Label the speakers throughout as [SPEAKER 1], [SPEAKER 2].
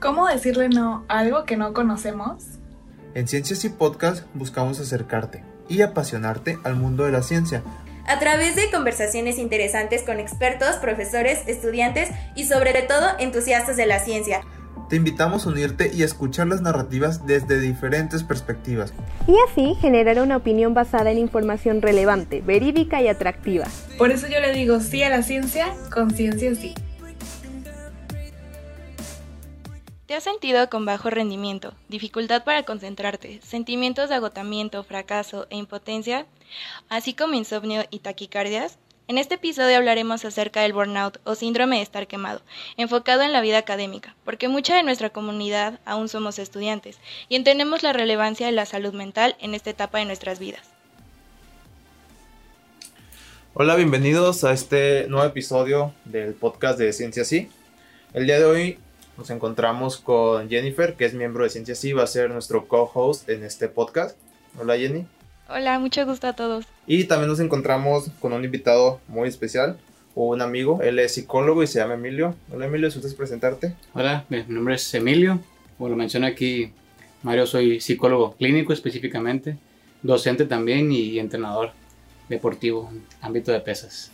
[SPEAKER 1] ¿Cómo decirle no a algo que no conocemos?
[SPEAKER 2] En Ciencias y Podcast buscamos acercarte y apasionarte al mundo de la ciencia.
[SPEAKER 3] A través de conversaciones interesantes con expertos, profesores, estudiantes y sobre todo entusiastas de la ciencia.
[SPEAKER 2] Te invitamos a unirte y a escuchar las narrativas desde diferentes perspectivas.
[SPEAKER 4] Y así generar una opinión basada en información relevante, verídica y atractiva.
[SPEAKER 1] Por eso yo le digo sí a la ciencia, con ciencia sí.
[SPEAKER 5] ¿Te has sentido con bajo rendimiento, dificultad para concentrarte, sentimientos de agotamiento, fracaso e impotencia, así como insomnio y taquicardias? En este episodio hablaremos acerca del burnout o síndrome de estar quemado, enfocado en la vida académica, porque mucha de nuestra comunidad aún somos estudiantes y entendemos la relevancia de la salud mental en esta etapa de nuestras vidas.
[SPEAKER 2] Hola, bienvenidos a este nuevo episodio del podcast de Ciencia Sí. El día de hoy nos encontramos con Jennifer, que es miembro de Ciencia Sí, va a ser nuestro co-host en este podcast. Hola Jenny.
[SPEAKER 5] Hola, mucho gusto a todos.
[SPEAKER 2] Y también nos encontramos con un invitado muy especial, un amigo, él es psicólogo y se llama Emilio. Hola Emilio, ¿si gustas presentarte?
[SPEAKER 6] Hola, mi nombre es Emilio. Como lo menciona aquí Mario, soy psicólogo clínico específicamente, docente también y entrenador deportivo en ámbito de pesas.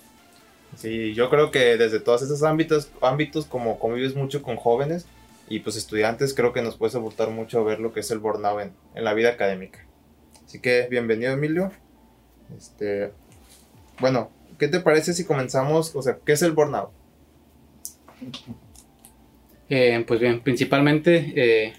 [SPEAKER 2] Sí, yo creo que desde todos esos ámbitos, ámbitos como convives mucho con jóvenes y pues estudiantes, creo que nos puede aportar mucho ver lo que es el burnout en, en la vida académica. Así que bienvenido Emilio. Este, bueno, ¿qué te parece si comenzamos? O sea, ¿qué es el burnout?
[SPEAKER 6] Eh, pues bien, principalmente eh,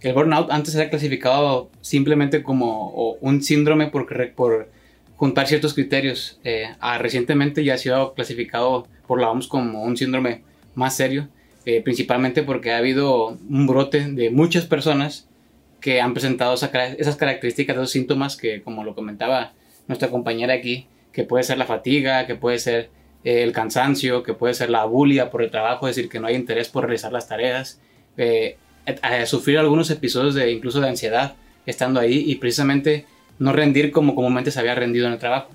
[SPEAKER 6] el burnout antes era clasificado simplemente como un síndrome por, por juntar ciertos criterios. Eh, recientemente ya ha sido clasificado por la OMS como un síndrome más serio, eh, principalmente porque ha habido un brote de muchas personas que han presentado esas características, esos síntomas que, como lo comentaba nuestra compañera aquí, que puede ser la fatiga, que puede ser eh, el cansancio, que puede ser la bulia por el trabajo, es decir, que no hay interés por realizar las tareas, a sufrir algunos episodios de incluso de ansiedad estando ahí y precisamente no rendir como comúnmente se había rendido en el trabajo.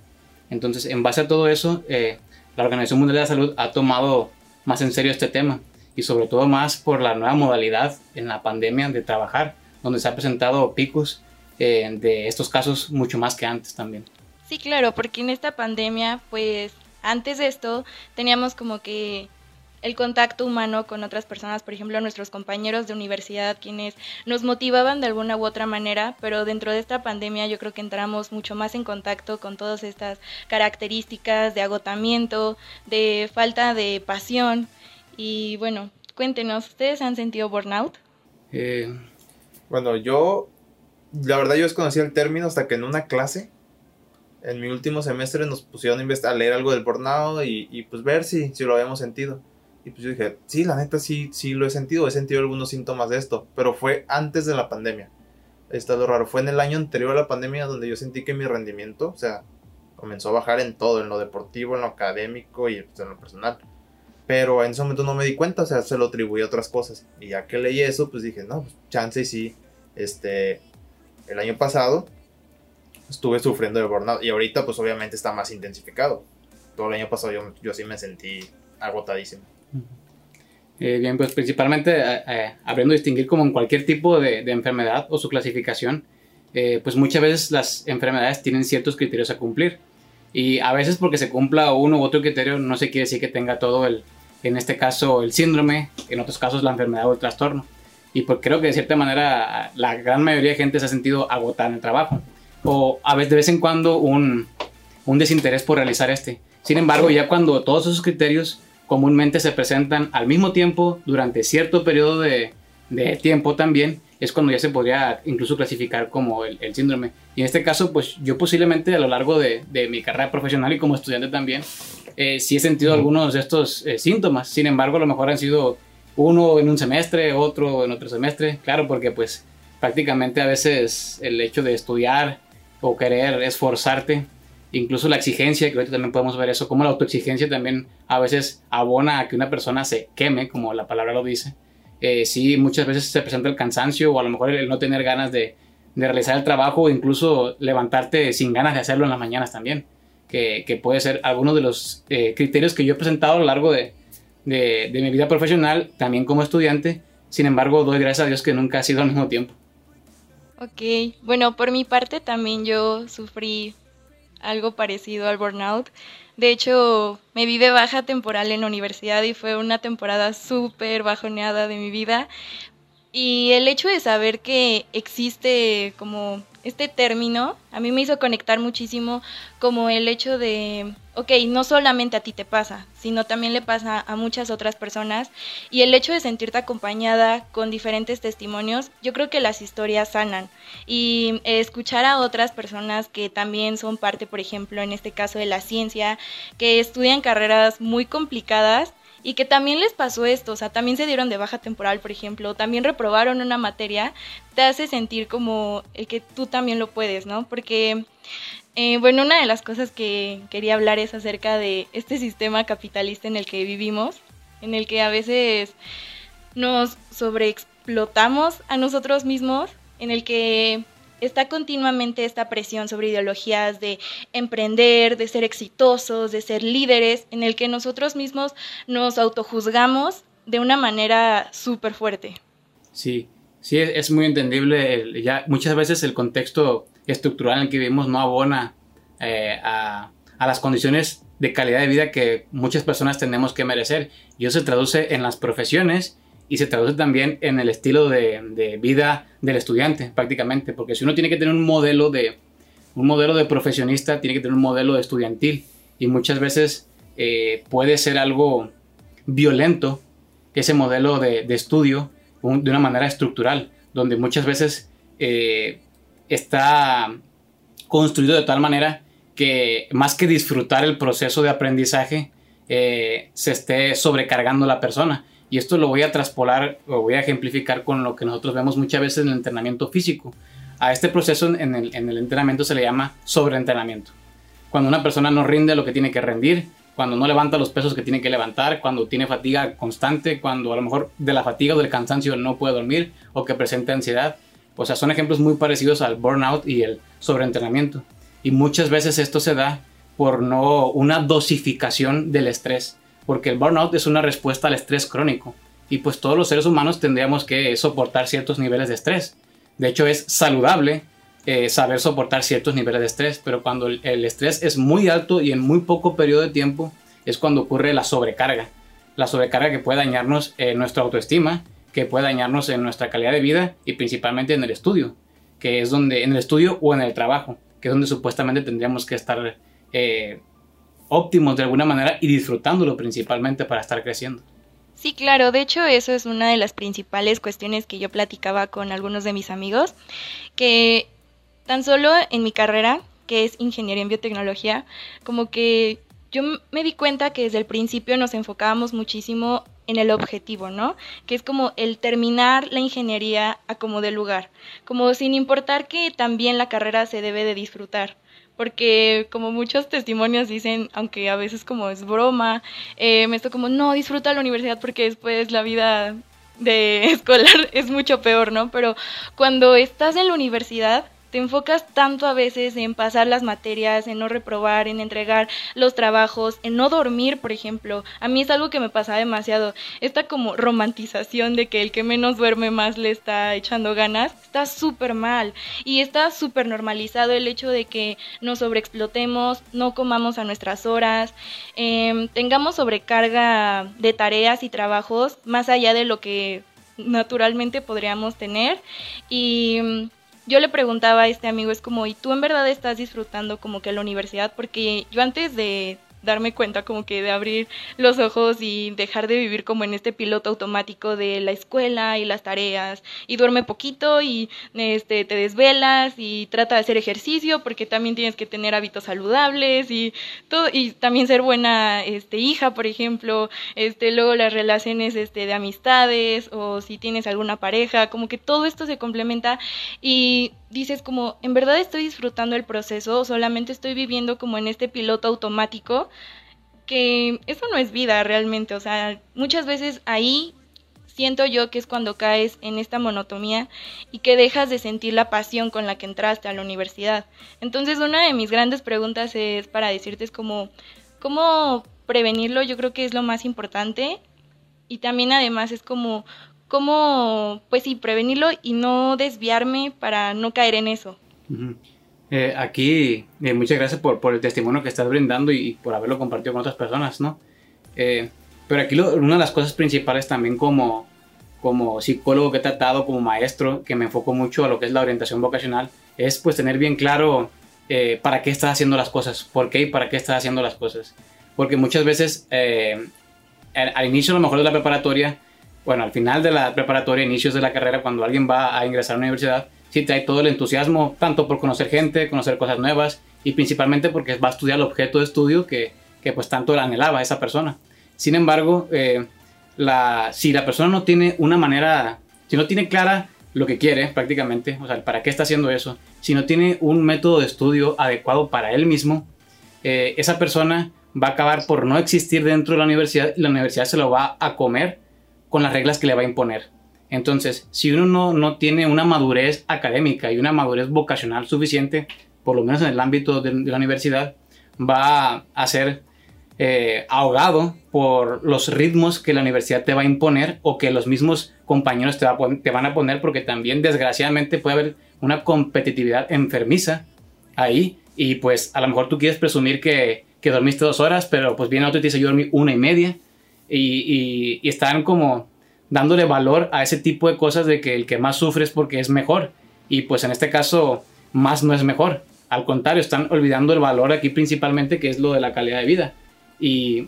[SPEAKER 6] Entonces, en base a todo eso, eh, la Organización Mundial de la Salud ha tomado más en serio este tema y sobre todo más por la nueva modalidad en la pandemia de trabajar, donde se ha presentado picos eh, de estos casos mucho más que antes también.
[SPEAKER 5] Sí, claro, porque en esta pandemia, pues antes de esto teníamos como que el contacto humano con otras personas, por ejemplo, nuestros compañeros de universidad, quienes nos motivaban de alguna u otra manera, pero dentro de esta pandemia yo creo que entramos mucho más en contacto con todas estas características de agotamiento, de falta de pasión. Y bueno, cuéntenos, ¿ustedes han sentido burnout?
[SPEAKER 2] Eh, bueno, yo, la verdad yo desconocía el término hasta que en una clase, en mi último semestre, nos pusieron a, leer algo del burnout y, y pues ver si, si lo habíamos sentido. Y pues yo dije, sí, la neta sí, sí lo he sentido, he sentido algunos síntomas de esto, pero fue antes de la pandemia. Está lo raro, fue en el año anterior a la pandemia donde yo sentí que mi rendimiento, o sea, comenzó a bajar en todo, en lo deportivo, en lo académico y pues, en lo personal. Pero en ese momento no me di cuenta, o sea, se lo atribuí a otras cosas. Y ya que leí eso, pues dije, no, pues chance y sí, este, el año pasado estuve sufriendo de burnout y ahorita pues obviamente está más intensificado. Todo el año pasado yo, yo sí me sentí agotadísimo.
[SPEAKER 6] Eh, bien, pues principalmente eh, eh, habiendo distinguir como en cualquier tipo de, enfermedad o su clasificación, pues muchas veces las enfermedades tienen ciertos criterios a cumplir. Y a veces porque se cumpla uno u otro criterio no se quiere decir que tenga todo el, en este caso el síndrome, en otros casos la enfermedad o el trastorno. Y pues creo que de cierta manera la gran mayoría de gente se ha sentido agotada en el trabajo. O a veces de vez en cuando un, un desinterés por realizar este. Sin embargo, ya cuando todos esos criterios comúnmente se presentan al mismo tiempo durante cierto periodo de, tiempo también, es cuando ya se podría incluso clasificar como el, síndrome. Y en este caso, pues yo posiblemente a lo largo de, mi carrera profesional y como estudiante también, eh, sí he sentido algunos de estos eh, síntomas. Sin embargo, a lo mejor han sido uno en un semestre, otro en otro semestre. Claro, porque pues prácticamente a veces el hecho de estudiar o querer esforzarte incluso la exigencia, que también podemos ver eso, como la autoexigencia también a veces abona a que una persona se queme, como la palabra lo dice. Eh, sí, muchas veces se presenta el cansancio o a lo mejor el no tener ganas de, de realizar el trabajo o incluso levantarte sin ganas de hacerlo en las mañanas también, que, que puede ser alguno de los eh, criterios que yo he presentado a lo largo de, de, de, mi vida profesional, también como estudiante, Sin embargo, doy gracias a Dios que nunca ha sido al mismo tiempo.
[SPEAKER 5] Ok, bueno, por mi parte también yo sufrí algo parecido al burnout. De hecho, me vi de baja temporal en la universidad y fue una temporada súper bajoneada de mi vida. Y el hecho de saber que existe como este término a mí me hizo conectar muchísimo como el hecho de, ok, no solamente a ti te pasa, sino también le pasa a muchas otras personas. Y el hecho de sentirte acompañada con diferentes testimonios, yo creo que las historias sanan. Y escuchar a otras personas que también son parte, por ejemplo, en este caso de la ciencia, que estudian carreras muy complicadas y que también les pasó esto, o sea, también se dieron de baja temporal, por ejemplo, también reprobaron una materia, te hace sentir como el que tú también lo puedes, ¿no? Porque, eh, bueno, una de las cosas que quería hablar es acerca de este sistema capitalista en el que vivimos, en el que a veces nos sobreexplotamos a nosotros mismos, en el que está continuamente esta presión sobre ideologías de emprender, de ser exitosos, de ser líderes, en el que nosotros mismos nos autojuzgamos de una manera súper fuerte.
[SPEAKER 6] Sí, sí, es muy entendible. ya muchas veces el contexto estructural en el que vivimos no abona eh, a, a las condiciones de calidad de vida que muchas personas tenemos que merecer. Y eso se traduce en las profesiones y se traduce también en el estilo de, vida del estudiante prácticamente, porque si uno tiene que tener un modelo de un modelo de profesionista, tiene que tener un modelo de estudiantil y muchas veces eh, puede ser algo violento ese modelo de, estudio de una manera estructural, donde muchas veces eh, está construido de tal manera que más que disfrutar el proceso de aprendizaje, eh, se esté sobrecargando la persona y esto lo voy a traspolar o voy a ejemplificar con lo que nosotros vemos muchas veces en el entrenamiento físico. A este proceso en el, en el entrenamiento se le llama sobreentrenamiento. Cuando una persona no rinde lo que tiene que rendir, cuando no levanta los pesos que tiene que levantar, cuando tiene fatiga constante, cuando a lo mejor de la fatiga o del cansancio no puede dormir o que presenta ansiedad. O sea, son ejemplos muy parecidos al burnout y el sobreentrenamiento. Y muchas veces esto se da por no una dosificación del estrés porque el burnout es una respuesta al estrés crónico y pues todos los seres humanos tendríamos que soportar ciertos niveles de estrés. De hecho es saludable eh, saber soportar ciertos niveles de estrés, pero cuando el, estrés es muy alto y en muy poco periodo de tiempo es cuando ocurre la sobrecarga. La sobrecarga que puede dañarnos en nuestra autoestima, que puede dañarnos en nuestra calidad de vida y principalmente en el estudio, que es donde, en el estudio o en el trabajo, que es donde supuestamente tendríamos que estar eh, óptimos de alguna manera y disfrutándolo principalmente para estar creciendo.
[SPEAKER 5] Sí, claro, de hecho eso es una de las principales cuestiones que yo platicaba con algunos de mis amigos, que tan solo en mi carrera, que es ingeniería en biotecnología, como que yo me di cuenta que desde el principio nos enfocábamos muchísimo en el objetivo, ¿no? Que es como el terminar la ingeniería a como de lugar, como sin importar que también la carrera se debe de disfrutar porque como muchos testimonios dicen, aunque a veces como es broma, eh, me estoy como, no, disfruta la universidad porque después la vida de escolar es mucho peor, ¿no? Pero cuando estás en la universidad, te enfocas tanto a veces en pasar las materias, en no reprobar, en entregar los trabajos, en no dormir, por ejemplo. A mí es algo que me pasa demasiado. Esta como romantización de que el que menos duerme más le está echando ganas, está súper mal. Y está súper normalizado el hecho de que nos sobreexplotemos, no comamos a nuestras horas, em, tengamos sobrecarga de tareas y trabajos más allá de lo que naturalmente podríamos tener. Y yo le preguntaba a este amigo, es como, ¿y tú en verdad estás disfrutando como que la universidad? Porque yo antes de darme cuenta como que de abrir los ojos y dejar de vivir como en este piloto automático de la escuela y las tareas. Y duerme poquito y este te desvelas y trata de hacer ejercicio porque también tienes que tener hábitos saludables y todo y también ser buena este hija por ejemplo. Este luego las relaciones este de amistades o si tienes alguna pareja como que todo esto se complementa y dices como, ¿en verdad estoy disfrutando el proceso o solamente estoy viviendo como en este piloto automático? Que eso no es vida realmente, o sea, muchas veces ahí siento yo que es cuando caes en esta monotomía y que dejas de sentir la pasión con la que entraste a la universidad. Entonces una de mis grandes preguntas es para decirte es como, ¿cómo prevenirlo? Yo creo que es lo más importante y también además es como cómo, pues sí, prevenirlo y no desviarme para no caer en eso.
[SPEAKER 6] Eh, aquí, eh, muchas gracias por, por, el testimonio que estás brindando y, por haberlo compartido con otras personas, ¿no? Eh, pero aquí una de las cosas principales también como, como psicólogo que he tratado, como maestro, que me enfoco mucho a lo que es la orientación vocacional, es pues tener bien claro para qué estás haciendo las cosas, por qué y para qué estás haciendo las cosas. Porque muchas veces al, al, inicio a lo mejor de la preparatoria, bueno, al final de la preparatoria, inicios de la carrera, cuando alguien va a ingresar a la universidad, sí trae todo el entusiasmo, tanto por conocer gente, conocer cosas nuevas y principalmente porque va a estudiar el objeto de estudio que, que pues tanto la anhelaba esa persona. Sin embargo, eh, la, si la persona no tiene una manera, si no tiene clara lo que quiere prácticamente, o sea, para qué está haciendo eso, si no tiene un método de estudio adecuado para él mismo, eh, esa persona va a acabar por no existir dentro de la universidad y la universidad se lo va a comer con las reglas que le va a imponer. Entonces, si uno no, tiene una madurez académica y una madurez vocacional suficiente, por lo menos en el ámbito de, la universidad, va a ser eh, ahogado por los ritmos que la universidad te va a imponer o que los mismos compañeros te, te van a poner, porque también desgraciadamente puede haber una competitividad enfermiza ahí y pues a lo mejor tú quieres presumir que, que dormiste dos horas, pero pues viene otro y te dice yo dormí una y media y, están como dándole valor a ese tipo de cosas de que el que más sufre es porque es mejor. Y pues en este caso, más no es mejor. Al contrario, están olvidando el valor aquí principalmente que es lo de la calidad de vida. Y,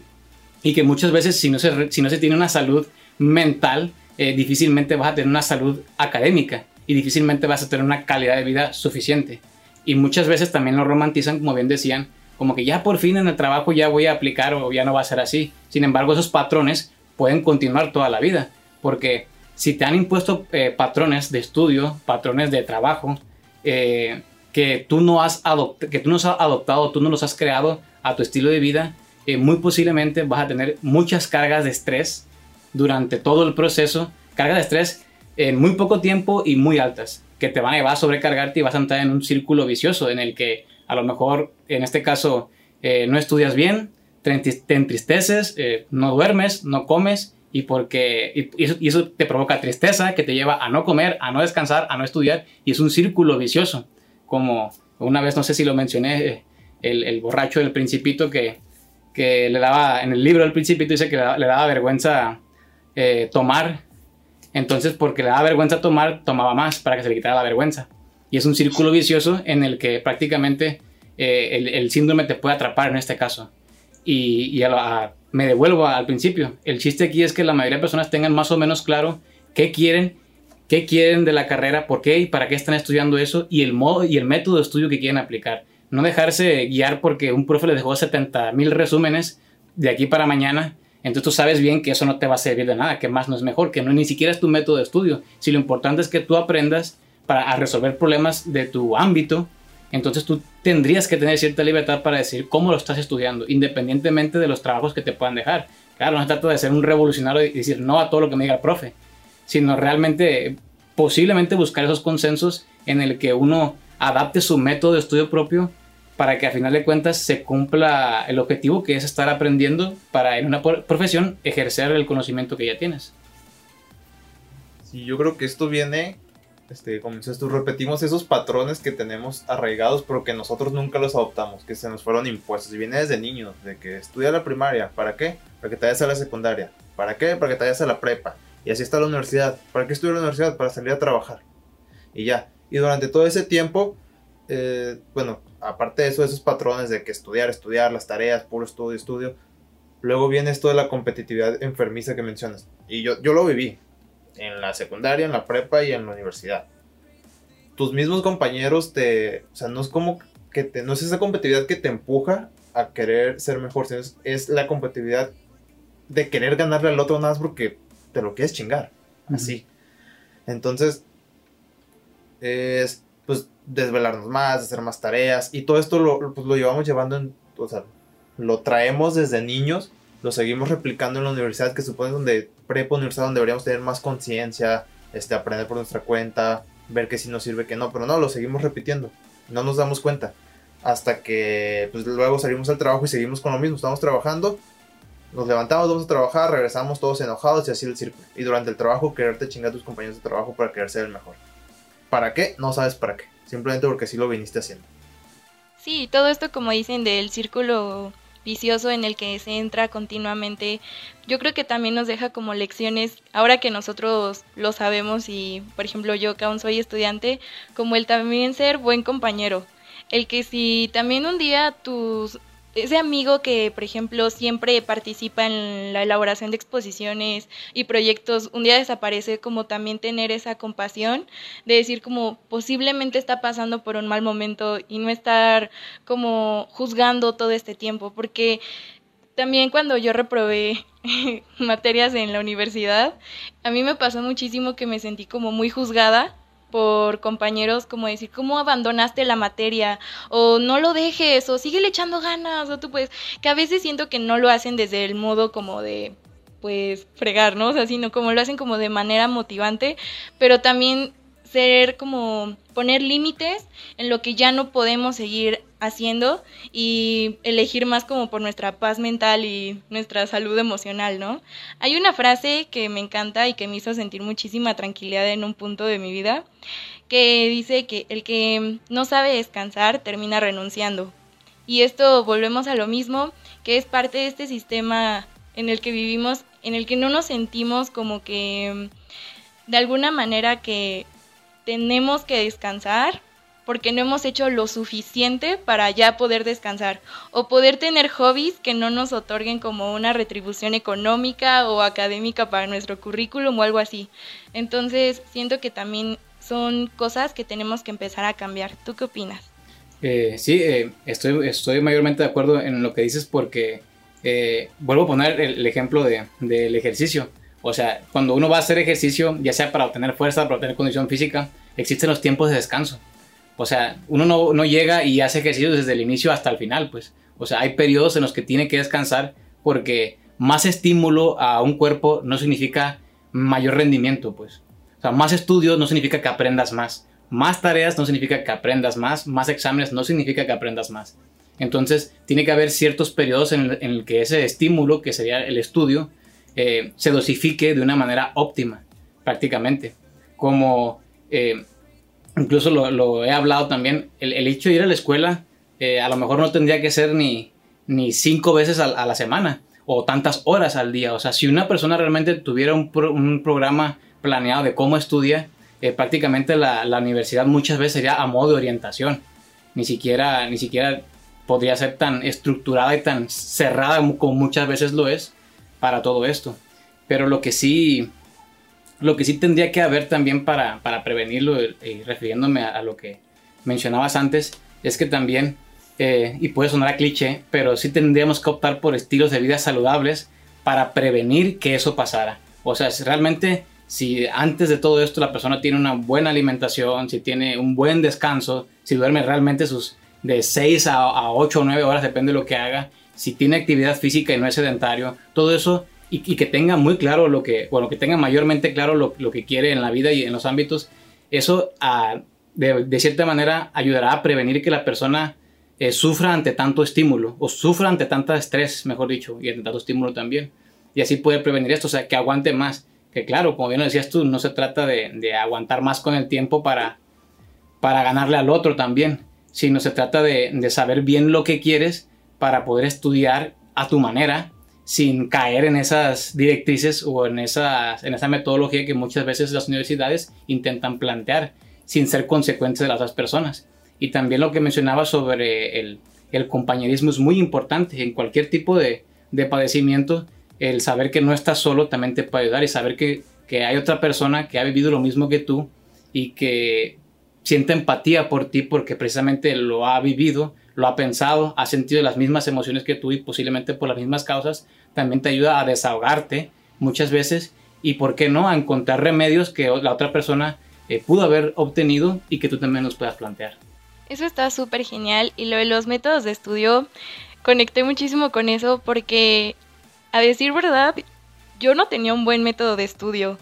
[SPEAKER 6] que muchas veces si no se, tiene una salud mental, eh, difícilmente vas a tener una salud académica y difícilmente vas a tener una calidad de vida suficiente. Y muchas veces también lo romantizan, como bien decían, como que ya por fin en el trabajo ya voy a aplicar o ya no va a ser así. Sin embargo, esos patrones pueden continuar toda la vida, porque si te han impuesto eh, patrones de estudio, patrones de trabajo, eh, que, tú no has que tú no has adoptado, tú no los has creado a tu estilo de vida, eh, muy posiblemente vas a tener muchas cargas de estrés durante todo el proceso, cargas de estrés en muy poco tiempo y muy altas, que te van a llevar a sobrecargarte y vas a entrar en un círculo vicioso en el que a lo mejor en este caso eh, no estudias bien, te entristeces, eh, no duermes, no comes y, porque, y eso, te provoca tristeza que te lleva a no comer, a no descansar, a no estudiar y es un círculo vicioso. Como una vez, no sé si lo mencioné, eh, el, borracho del principito que, que, le daba, en el libro del principito dice que le, daba, vergüenza tomar, entonces porque le daba vergüenza tomar, tomaba más para que se le quitara la vergüenza. Y es un círculo vicioso en el que prácticamente eh, el, síndrome te puede atrapar en este caso. Y, me devuelvo al principio. El chiste aquí es que la mayoría de personas tengan más o menos claro qué quieren, qué quieren de la carrera, por qué y para qué están estudiando eso y el modo y el método de estudio que quieren aplicar. No dejarse guiar porque un profe les dejó 70 mil resúmenes de aquí para mañana. Entonces tú sabes bien que eso no te va a servir de nada, que más no es mejor, que no ni siquiera es tu método de estudio. Si lo importante es que tú aprendas para resolver problemas de tu ámbito, entonces tú tendrías que tener cierta libertad para decir cómo lo estás estudiando, independientemente de los trabajos que te puedan dejar. Claro, no se trata de ser un revolucionario y decir no a todo lo que me diga el profe, sino realmente posiblemente buscar esos consensos en el que uno adapte su método de estudio propio para que a final de cuentas se cumpla el objetivo que es estar aprendiendo para en una profesión ejercer el conocimiento que ya tienes.
[SPEAKER 2] Sí, yo creo que esto viene este, tú, repetimos esos patrones que tenemos arraigados, pero que nosotros nunca los adoptamos, que se nos fueron impuestos. Y viene desde niños, de que estudia la primaria, ¿para qué? Para que te vayas a la secundaria. ¿Para qué? Para que te vayas a la prepa. Y así está la universidad. ¿Para qué estudiar la universidad? Para salir a trabajar. Y ya. Y durante todo ese tiempo, eh, bueno, aparte de eso, esos patrones de que estudiar, estudiar, las tareas, puro estudio, estudio, luego viene esto de la competitividad enfermiza que mencionas. Y yo, yo lo viví en la secundaria, en la prepa y en la universidad. Tus mismos compañeros te, o sea, no es como que te, no es esa competitividad que te empuja a querer ser mejor, sino es, la competitividad de querer ganarle al otro nada más porque te lo quieres chingar, así. Entonces, es pues desvelarnos más, hacer más tareas y todo esto lo, pues, lo llevamos llevando en, o sea, lo traemos desde niños lo seguimos replicando en la universidad, que supone donde prepa universidad donde deberíamos tener más conciencia, este, aprender por nuestra cuenta, ver que si nos sirve, que no, pero no, lo seguimos repitiendo, no nos damos cuenta. Hasta que pues, luego salimos al trabajo y seguimos con lo mismo, estamos trabajando Nos levantamos, vamos a trabajar, regresamos todos enojados y así el círculo. Y durante el trabajo quererte chingar a tus compañeros de trabajo para querer ser el mejor. ¿Para qué? No sabes para qué. Simplemente porque sí lo viniste haciendo.
[SPEAKER 5] Sí, todo esto como dicen del círculo vicioso en el que se entra continuamente, yo creo que también nos deja como lecciones, ahora que nosotros lo sabemos y por ejemplo yo que aún soy estudiante, como el también ser buen compañero, el que si también un día tus ese amigo que, por ejemplo, siempre participa en la elaboración de exposiciones y proyectos, un día desaparece, como también tener esa compasión de decir como posiblemente está pasando por un mal momento y no estar como juzgando todo este tiempo, porque también cuando yo reprobé materias en la universidad, a mí me pasó muchísimo que me sentí como muy juzgada por compañeros como decir, ¿cómo abandonaste la materia? O no lo dejes, o sigue echando ganas, o tú puedes, que a veces siento que no lo hacen desde el modo como de, pues, fregar, ¿no? O sea, sino como lo hacen como de manera motivante, pero también ser como poner límites en lo que ya no podemos seguir haciendo y elegir más como por nuestra paz mental y nuestra salud emocional, ¿no? Hay una frase que me encanta y que me hizo sentir muchísima tranquilidad en un punto de mi vida, que dice que el que no sabe descansar termina renunciando. Y esto volvemos a lo mismo, que es parte de este sistema en el que vivimos, en el que no nos sentimos como que de alguna manera que tenemos que descansar porque no hemos hecho lo suficiente para ya poder descansar o poder tener hobbies que no nos otorguen como una retribución económica o académica para nuestro currículum o algo así. Entonces, siento que también son cosas que tenemos que empezar a cambiar. ¿Tú qué opinas?
[SPEAKER 6] Eh, sí, eh, estoy, estoy mayormente de acuerdo en lo que dices porque eh, vuelvo a poner el, ejemplo de, del ejercicio. O sea, cuando uno va a hacer ejercicio, ya sea para obtener fuerza, para obtener condición física, existen los tiempos de descanso. O sea, uno no, no, llega y hace ejercicio desde el inicio hasta el final, pues. O sea, hay periodos en los que tiene que descansar porque más estímulo a un cuerpo no significa mayor rendimiento, pues. O sea, más estudios no significa que aprendas más. Más tareas no significa que aprendas más. Más exámenes no significa que aprendas más. Entonces, tiene que haber ciertos periodos en el, que ese estímulo, que sería el estudio, eh, se dosifique de una manera óptima, prácticamente. Como eh, incluso lo, he hablado también, el, hecho de ir a la escuela eh, a lo mejor no tendría que ser ni, ni cinco veces a, la semana o tantas horas al día. O sea, si una persona realmente tuviera un, programa planeado de cómo estudia, prácticamente la, la, universidad muchas veces sería a modo de orientación. Ni siquiera, ni siquiera podría ser tan estructurada y tan cerrada como muchas veces lo es para todo esto. Pero lo que sí, lo que sí tendría que haber también para, para prevenirlo, y refiriéndome a, lo que mencionabas antes, es que también, eh, y puede sonar a cliché, pero sí tendríamos que optar por estilos de vida saludables para prevenir que eso pasara. O sea, si realmente si antes de todo esto la persona tiene una buena alimentación, si tiene un buen descanso, si duerme realmente sus de 6 a, a 8 o 9 horas, depende de lo que haga, si tiene actividad física y no es sedentario, todo eso y, que tenga muy claro lo que, bueno, que tenga mayormente claro lo, que quiere en la vida y en los ámbitos, eso ah, de, cierta manera ayudará a prevenir que la persona eh, sufra ante tanto estímulo o sufra ante tanto estrés, mejor dicho, y ante tanto estímulo también. Y así puede prevenir esto, o sea, que aguante más. Que claro, como bien decías tú, no se trata de, aguantar más con el tiempo para, para ganarle al otro también, sino se trata de saber bien lo que quieres para poder estudiar a tu manera sin caer en esas directrices o en, esas, en esa metodología que muchas veces las universidades intentan plantear sin ser consecuentes de las otras personas. Y también lo que mencionaba sobre el, el compañerismo es muy importante en cualquier tipo de, de, padecimiento. El saber que no estás solo también te puede ayudar y saber que, que hay otra persona que ha vivido lo mismo que tú y que siente empatía por ti porque precisamente lo ha vivido lo ha pensado, ha sentido las mismas emociones que tú y posiblemente por las mismas causas, también te ayuda a desahogarte muchas veces y, ¿por qué no?, a encontrar remedios que la otra persona eh, pudo haber obtenido y que tú también nos puedas plantear.
[SPEAKER 5] Eso está súper genial y lo de los métodos de estudio, conecté muchísimo con eso porque, a decir verdad, yo no tenía un buen método de estudio.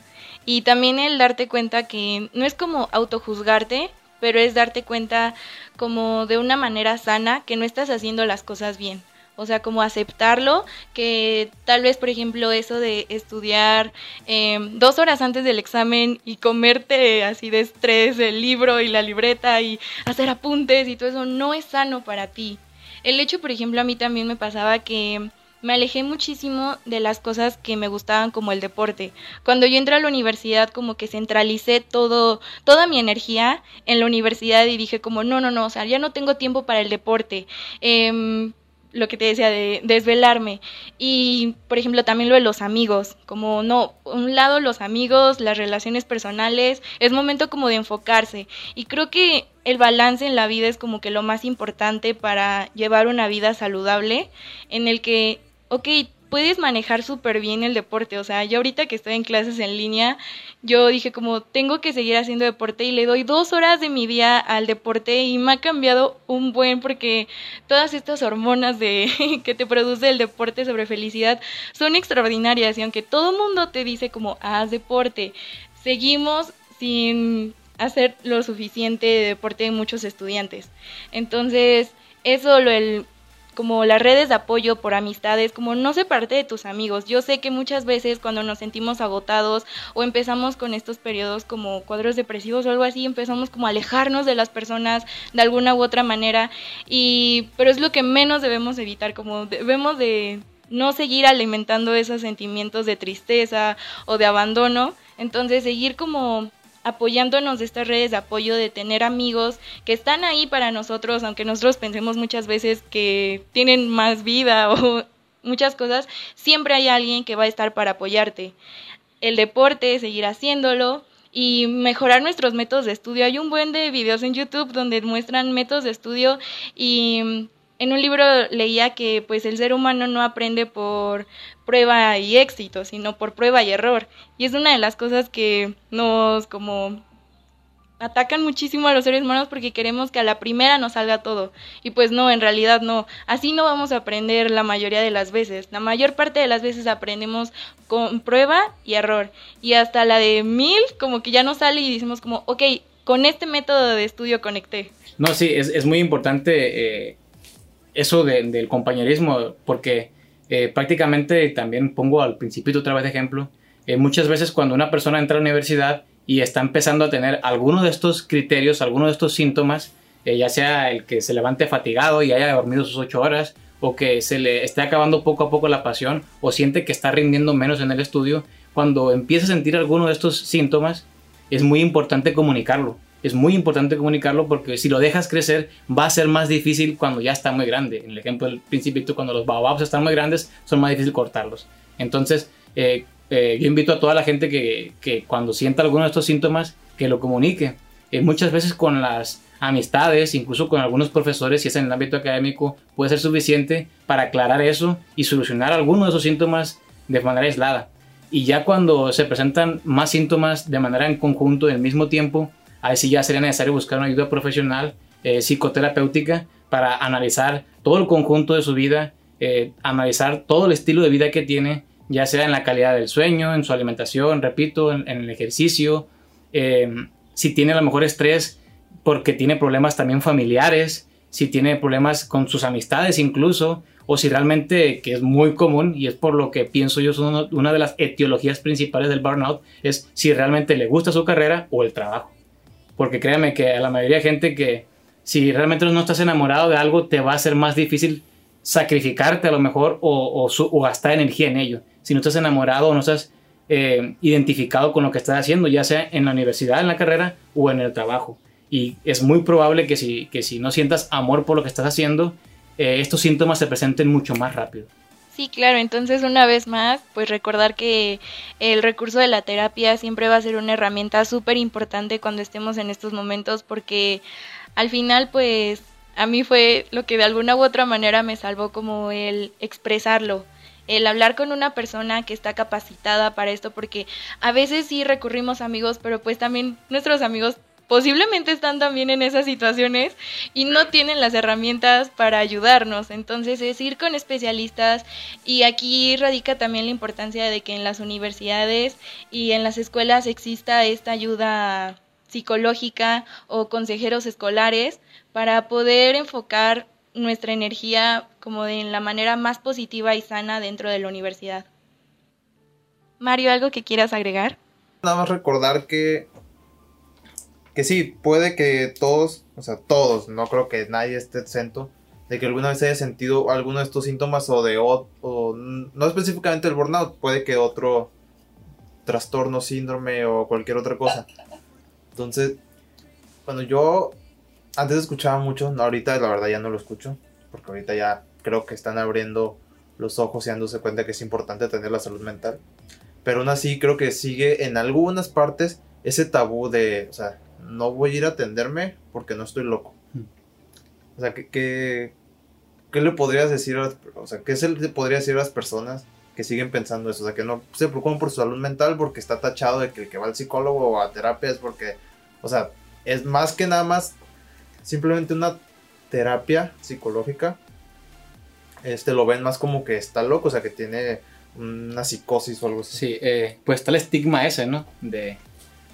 [SPEAKER 5] Y también el darte cuenta que no es como autojuzgarte, pero es darte cuenta como de una manera sana que no estás haciendo las cosas bien. O sea, como aceptarlo, que tal vez, por ejemplo, eso de estudiar em, dos horas antes del examen y comerte así de estrés el libro y la libreta y hacer apuntes y todo eso no es sano para ti. El hecho, por ejemplo, a mí también me pasaba que me alejé muchísimo de las cosas que me gustaban como el deporte. Cuando yo entré a la universidad como que centralicé todo toda mi energía en la universidad y dije como no, no, no, o sea, ya no tengo tiempo para el deporte. Eh, lo que te decía de desvelarme y por ejemplo también lo de los amigos como no un lado los amigos las relaciones personales es momento como de enfocarse y creo que el balance en la vida es como que lo más importante para llevar una vida saludable en el que ok, puedes manejar súper bien el deporte. O sea, yo ahorita que estoy en clases en línea, yo dije como tengo que seguir haciendo deporte y le doy dos horas de mi día al deporte y me ha cambiado un buen porque todas estas hormonas de que te produce el deporte sobre felicidad son extraordinarias y aunque todo mundo te dice como haz deporte, seguimos sin hacer lo suficiente de deporte de muchos estudiantes. Entonces, eso lo el como las redes de apoyo por amistades, como no se parte de tus amigos. Yo sé que muchas veces cuando nos sentimos agotados o empezamos con estos periodos como cuadros depresivos o algo así, empezamos como a alejarnos de las personas de alguna u otra manera y pero es lo que menos debemos evitar, como debemos de no seguir alimentando esos sentimientos de tristeza o de abandono, entonces seguir como apoyándonos de estas redes de apoyo, de tener amigos que están ahí para nosotros, aunque nosotros pensemos muchas veces que tienen más vida o muchas cosas, siempre hay alguien que va a estar para apoyarte. El deporte, seguir haciéndolo y mejorar nuestros métodos de estudio. Hay un buen de videos en YouTube donde muestran métodos de estudio y en un libro leía que pues el ser humano no aprende por prueba y éxito, sino por prueba y error. Y es una de las cosas que nos como atacan muchísimo a los seres humanos porque queremos que a la primera nos salga todo. Y pues no, en realidad no. Así no vamos a aprender la mayoría de las veces. La mayor parte de las veces aprendemos con prueba y error. Y hasta la de mil como que ya nos sale y decimos como, ok, con este método de estudio conecté.
[SPEAKER 6] No, sí, es, es muy importante eh, eso del compañerismo, porque eh, prácticamente también pongo al principito otra vez de ejemplo, eh, muchas veces cuando una persona entra a la universidad y está empezando a tener alguno de estos criterios, alguno de estos síntomas, eh, ya sea el que se levante fatigado y haya dormido sus ocho horas, o que se le esté acabando poco a poco la pasión, o siente que está rindiendo menos en el estudio, cuando empieza a sentir alguno de estos síntomas, es muy importante comunicarlo es muy importante comunicarlo porque si lo dejas crecer va a ser más difícil cuando ya está muy grande. En el ejemplo del principito, cuando los baobabs están muy grandes, son más difícil cortarlos. Entonces, eh, eh, yo invito a toda la gente que, que, cuando sienta alguno de estos síntomas, que lo comunique. Eh, muchas veces con las amistades, incluso con algunos profesores, si es en el ámbito académico, puede ser suficiente para aclarar eso y solucionar alguno de esos síntomas de manera aislada. Y ya cuando se presentan más síntomas de manera en conjunto, en el mismo tiempo, ahí sí ya sería necesario buscar una ayuda profesional eh, psicoterapéutica para analizar todo el conjunto de su vida, eh, analizar todo el estilo de vida que tiene, ya sea en la calidad del sueño, en su alimentación, repito, en, el ejercicio, em, si tiene a lo mejor estrés porque tiene problemas también familiares, si tiene problemas con sus amistades incluso, o si realmente, que es muy común y es por lo que pienso yo, son una de las etiologías principales del burnout, es si realmente le gusta su carrera o el trabajo. Porque créeme que a la mayoría de gente que si realmente no estás enamorado de algo, te va a ser más difícil sacrificarte a lo mejor o, o, gastar energía en ello. Si no estás enamorado o no estás eh, identificado con lo que estás haciendo, ya sea en la universidad, en la carrera o en el trabajo. Y es muy probable que si, que si no sientas amor por lo que estás haciendo, eh, estos síntomas se presenten mucho más rápido.
[SPEAKER 5] Sí, claro, entonces una vez más, pues recordar que el recurso de la terapia siempre va a ser una herramienta súper importante cuando estemos en estos momentos porque al final pues a mí fue lo que de alguna u otra manera me salvó como el expresarlo, el hablar con una persona que está capacitada para esto, porque a veces sí recurrimos a amigos, pero pues también nuestros amigos posiblemente están también en esas situaciones y no tienen las herramientas para ayudarnos. Entonces es ir con especialistas y aquí radica también la importancia de que en las universidades y en las escuelas exista esta ayuda psicológica o consejeros escolares para poder enfocar nuestra energía como de la manera más positiva y sana dentro de la universidad. Mario, ¿algo que quieras agregar?
[SPEAKER 2] Nada más recordar que que sí, puede que todos, o sea, todos, no creo que nadie esté exento de que alguna vez haya sentido alguno de estos síntomas o de o, no específicamente el burnout, puede que otro trastorno, síndrome o cualquier otra cosa. Entonces, cuando yo antes escuchaba mucho, no, ahorita la verdad ya no lo escucho, porque ahorita ya creo que están abriendo los ojos y dándose cuenta que es importante tener la salud mental. Pero aún así creo que sigue en algunas partes ese tabú de, o sea, no voy a ir a atenderme porque no estoy loco. O sea, ¿qué, qué, le podrías decir a, o sea, qué se le podría decir a las personas que siguen pensando eso? O sea, que no se preocupan por su salud mental porque está tachado de que el que va al psicólogo o a terapia es porque, o sea, es más que nada más simplemente una terapia psicológica. Este lo ven más como que está loco, o sea, que tiene una psicosis o algo así.
[SPEAKER 6] Sí, eh, pues está el estigma ese, ¿no? De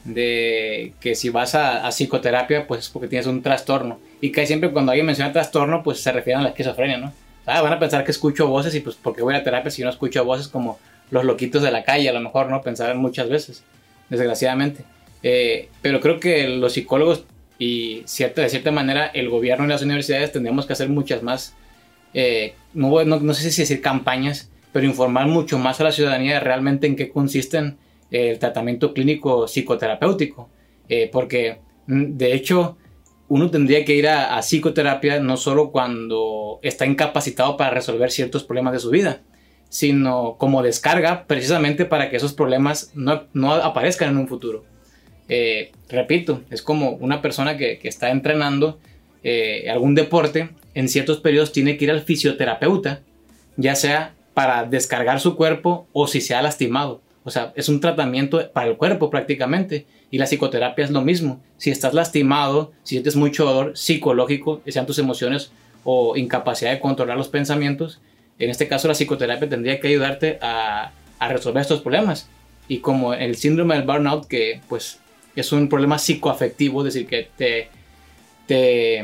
[SPEAKER 6] de que si vas a, psicoterapia, pues es porque tienes un trastorno. Y que siempre cuando alguien menciona trastorno, pues se refiere a la esquizofrenia, ¿no? Ah, van a pensar que escucho voces y pues porque voy a terapia si no escucho voces como los loquitos de la calle, a lo mejor, ¿no? Pensar muchas veces, desgraciadamente. Eh, pero creo que los psicólogos y cierta, de cierta manera el gobierno y las universidades tendríamos que hacer muchas más, eh, no, no, no sé si decir campañas, pero informar mucho más a la ciudadanía de realmente en qué consisten el tratamiento clínico psicoterapéutico, eh, porque mm, de hecho uno tendría que ir a, psicoterapia no solo cuando está incapacitado para resolver ciertos problemas de su vida, sino como descarga precisamente para que esos problemas no, aparezcan en un futuro. Eh, repito, es como una persona que, está entrenando eh, algún deporte, en ciertos periodos tiene que ir al fisioterapeuta, ya sea para descargar su cuerpo o si se ha lastimado. O sea, es un tratamiento para el cuerpo prácticamente. Y la psicoterapia es lo mismo. Si estás lastimado, si sientes mucho dolor psicológico, sean tus emociones o incapacidad de controlar los pensamientos, en este caso la psicoterapia tendría que ayudarte a, resolver estos problemas. Y como el síndrome del burnout, que pues es un problema psicoafectivo, es decir, que te, te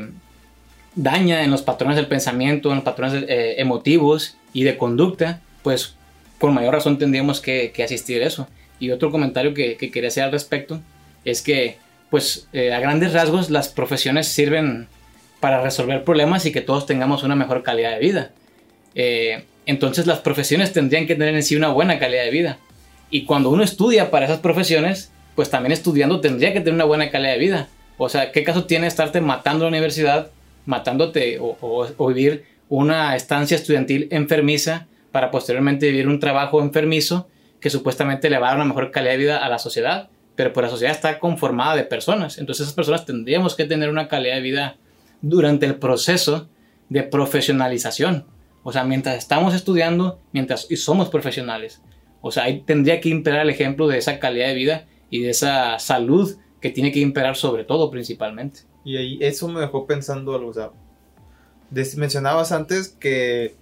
[SPEAKER 6] daña en los patrones del pensamiento, en los patrones eh, emotivos y de conducta, pues por mayor razón tendríamos que, asistir a eso. Y otro comentario que, quería hacer al respecto es que, pues, eh, a grandes rasgos, las profesiones sirven para resolver problemas y que todos tengamos una mejor calidad de vida. Eh, entonces, las profesiones tendrían que tener en sí una buena calidad de vida. Y cuando uno estudia para esas profesiones, pues también estudiando tendría que tener una buena calidad de vida. O sea, ¿qué caso tiene estarte matando en la universidad, matándote o vivir una estancia estudiantil enfermiza para posteriormente vivir un trabajo enfermizo que supuestamente le va a dar una mejor calidad de vida a la sociedad, pero pues la sociedad está conformada de personas, entonces esas personas tendríamos que tener una calidad de vida durante el proceso de profesionalización, o sea, mientras estamos estudiando, mientras y somos profesionales, o sea, ahí tendría que imperar el ejemplo de esa calidad de vida y de esa salud que tiene que imperar sobre todo principalmente.
[SPEAKER 2] Y ahí eso me dejó pensando algo, o sea, mencionabas antes que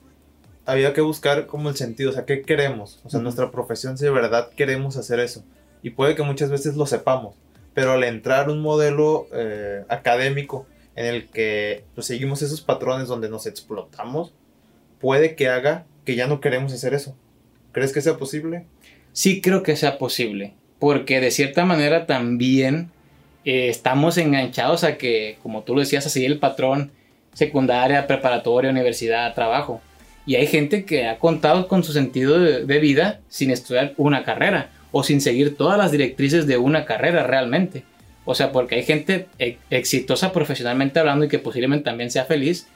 [SPEAKER 2] había que buscar como el sentido, o sea, ¿qué queremos? O sea, nuestra profesión, si de verdad queremos hacer eso. Y puede que muchas veces lo sepamos, pero al entrar un modelo eh, académico en el que pues, seguimos esos patrones donde nos explotamos, puede que haga que ya no queremos hacer eso. ¿Crees que sea posible?
[SPEAKER 6] Sí creo que sea posible, porque de cierta manera también eh, estamos enganchados a que, como tú lo decías, a seguir el patrón secundaria, preparatoria, universidad, trabajo. Y hay gente que ha contado con su sentido de, vida sin estudiar una carrera o sin seguir todas las directrices de una carrera realmente. O sea, porque hay gente e, exitosa profesionalmente hablando y que posiblemente también sea feliz,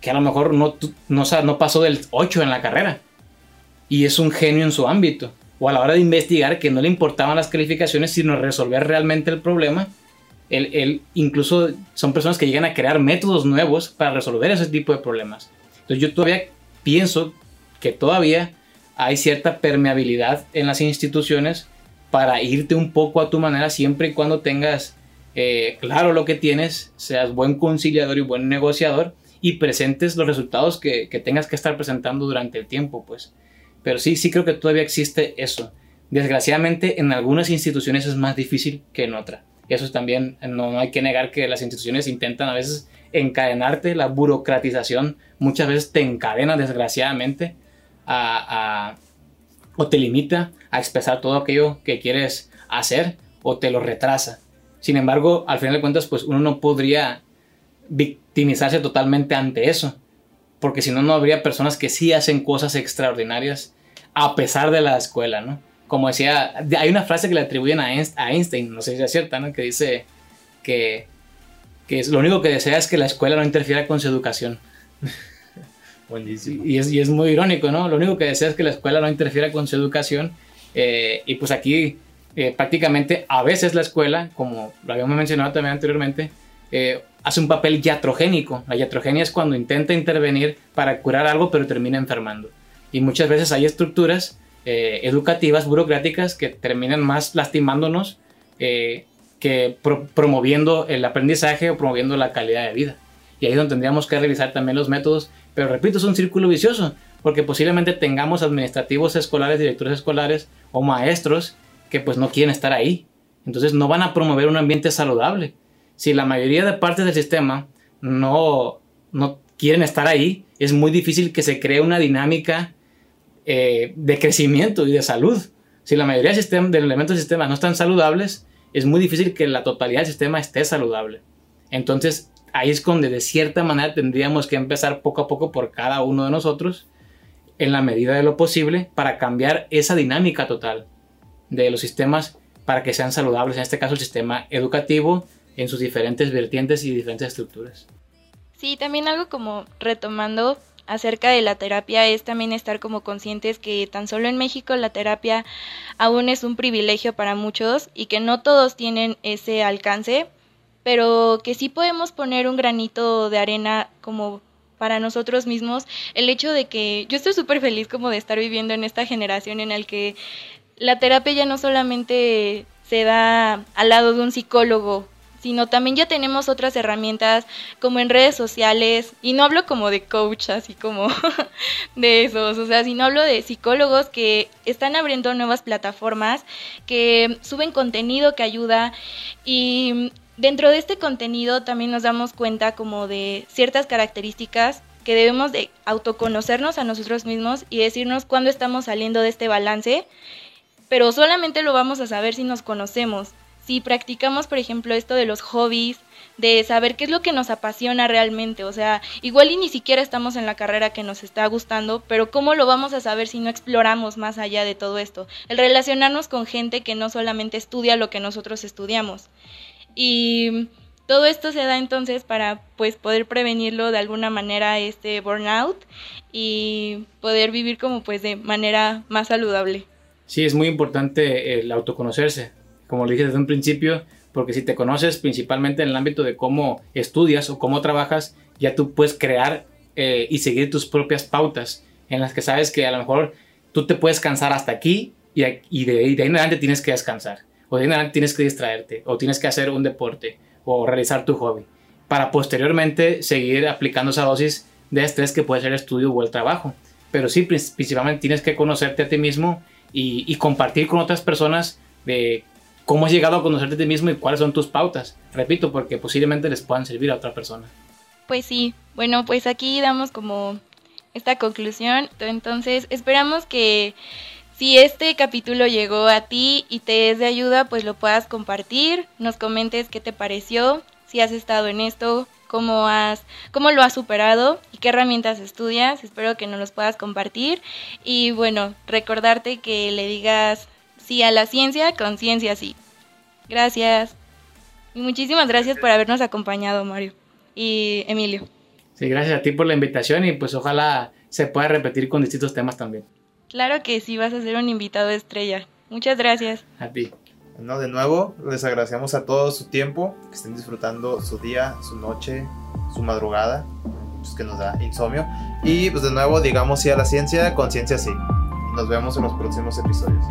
[SPEAKER 6] que a lo mejor no, no, pasó del 8 en la carrera y es un genio en su ámbito. O a la hora de investigar que no le importaban las calificaciones, sino resolver realmente el problema. Él, él, incluso son personas que llegan a crear métodos nuevos para resolver ese tipo de problemas. Entonces yo todavía pienso que todavía hay cierta permeabilidad en las instituciones para irte un poco a tu manera siempre y cuando tengas eh, claro lo que tienes, seas buen conciliador y buen negociador y presentes los resultados que, tengas que estar presentando durante el tiempo, pues. Pero sí, sí creo que todavía existe eso. Desgraciadamente en algunas instituciones es más difícil que en otras. Eso también no, no hay que negar que las instituciones intentan a veces encadenarte, la burocratización muchas veces te encadena desgraciadamente o te limita a expresar todo aquello que quieres hacer o te lo retrasa. Sin embargo, al final de cuentas, pues uno no podría victimizarse totalmente ante eso, porque si no, no habría personas que sí hacen cosas extraordinarias a pesar de la escuela, ¿no? Como decía, hay una frase que le atribuyen a Einstein, no sé si es cierta, ¿no? Que dice que, que lo único que desea es que la escuela no interfiera con su educación.
[SPEAKER 2] Buenísimo.
[SPEAKER 6] Y es, muy irónico, ¿no? Lo único que desea es que la escuela no interfiera con su educación. Eh, y pues aquí eh, prácticamente a veces la escuela, como lo habíamos mencionado también anteriormente, eh, hace un papel iatrogénico. La iatrogenia es cuando intenta intervenir para curar algo pero termina enfermando. Y muchas veces hay estructuras educativas, burocráticas, que terminan más lastimándonos que pro promoviendo el aprendizaje o promoviendo la calidad de vida. Y ahí es donde tendríamos que revisar también los métodos. Pero repito, es un círculo vicioso, porque posiblemente tengamos administrativos escolares, directores escolares o maestros que pues no quieren estar ahí. Entonces no van a promover un ambiente saludable. Si la mayoría de partes del sistema no, no quieren estar ahí, es muy difícil que se cree una dinámica eh, de crecimiento y de salud. Si la mayoría del, sistema, de elementos del sistema no están saludables, es muy difícil que la totalidad del sistema esté saludable. Entonces, ahí es donde de cierta manera tendríamos que empezar poco a poco por cada uno de nosotros, en la medida de lo posible, para cambiar esa dinámica total de los sistemas para que sean saludables, en este caso el sistema educativo en sus diferentes vertientes y diferentes estructuras.
[SPEAKER 5] Sí, también algo como retomando acerca de la terapia es también estar como conscientes que tan solo en México la terapia aún es un privilegio para muchos y que no todos tienen ese alcance, pero que sí podemos poner un granito de arena como para nosotros mismos el hecho de que yo estoy súper feliz como de estar viviendo en esta generación en la que la terapia ya no solamente se da al lado de un psicólogo sino también ya tenemos otras herramientas como en redes sociales, y no hablo como de coach, así como de esos, o sea, sino hablo de psicólogos que están abriendo nuevas plataformas, que suben contenido que ayuda y dentro de este contenido también nos damos cuenta como de ciertas características que debemos de autoconocernos a nosotros mismos y decirnos cuándo estamos saliendo de este balance, pero solamente lo vamos a saber si nos conocemos si practicamos, por ejemplo, esto de los hobbies, de saber qué es lo que nos apasiona realmente, o sea, igual y ni siquiera estamos en la carrera que nos está gustando, pero ¿cómo lo vamos a saber si no exploramos más allá de todo esto? El relacionarnos con gente que no solamente estudia lo que nosotros estudiamos. Y todo esto se da entonces para pues poder prevenirlo de alguna manera este burnout y poder vivir como pues de manera más saludable.
[SPEAKER 6] Sí, es muy importante el autoconocerse, como le dije desde un principio, porque si te conoces principalmente en el ámbito de cómo estudias o cómo trabajas, ya tú puedes crear eh, y seguir tus propias pautas en las que sabes que a lo mejor tú te puedes cansar hasta aquí y, y, de, y de ahí en adelante tienes que descansar, o adelante tienes que distraerte, o tienes que hacer un deporte, o realizar tu hobby, para posteriormente seguir aplicando esa dosis de estrés que puede ser el estudio o el trabajo. Pero sí, principalmente tienes que conocerte a ti mismo y, y compartir con otras personas de cómo has llegado a conocerte a ti mismo y cuáles son tus pautas. Repito, porque posiblemente les puedan servir a otra persona.
[SPEAKER 5] Pues sí, bueno, pues aquí damos como esta conclusión. Entonces, esperamos que si este capítulo llegó a ti y te es de ayuda, pues lo puedas compartir, nos comentes qué te pareció, si has estado en esto, cómo has cómo lo has superado y qué herramientas estudias. Espero que nos los puedas compartir y bueno, recordarte que le digas sí a la ciencia, con ciencia sí. Gracias. Y muchísimas gracias por habernos acompañado, Mario y Emilio.
[SPEAKER 6] Sí, gracias a ti por la invitación y pues ojalá se pueda repetir con distintos temas también.
[SPEAKER 5] Claro que sí, vas a ser un invitado estrella. Muchas gracias.
[SPEAKER 6] A ti.
[SPEAKER 2] Bueno, de nuevo, les agradecemos a todos su tiempo, que estén disfrutando su día, su noche, su madrugada, pues que nos da insomnio. Y pues de nuevo, digamos sí a la ciencia, conciencia sí. Nos vemos en los próximos episodios.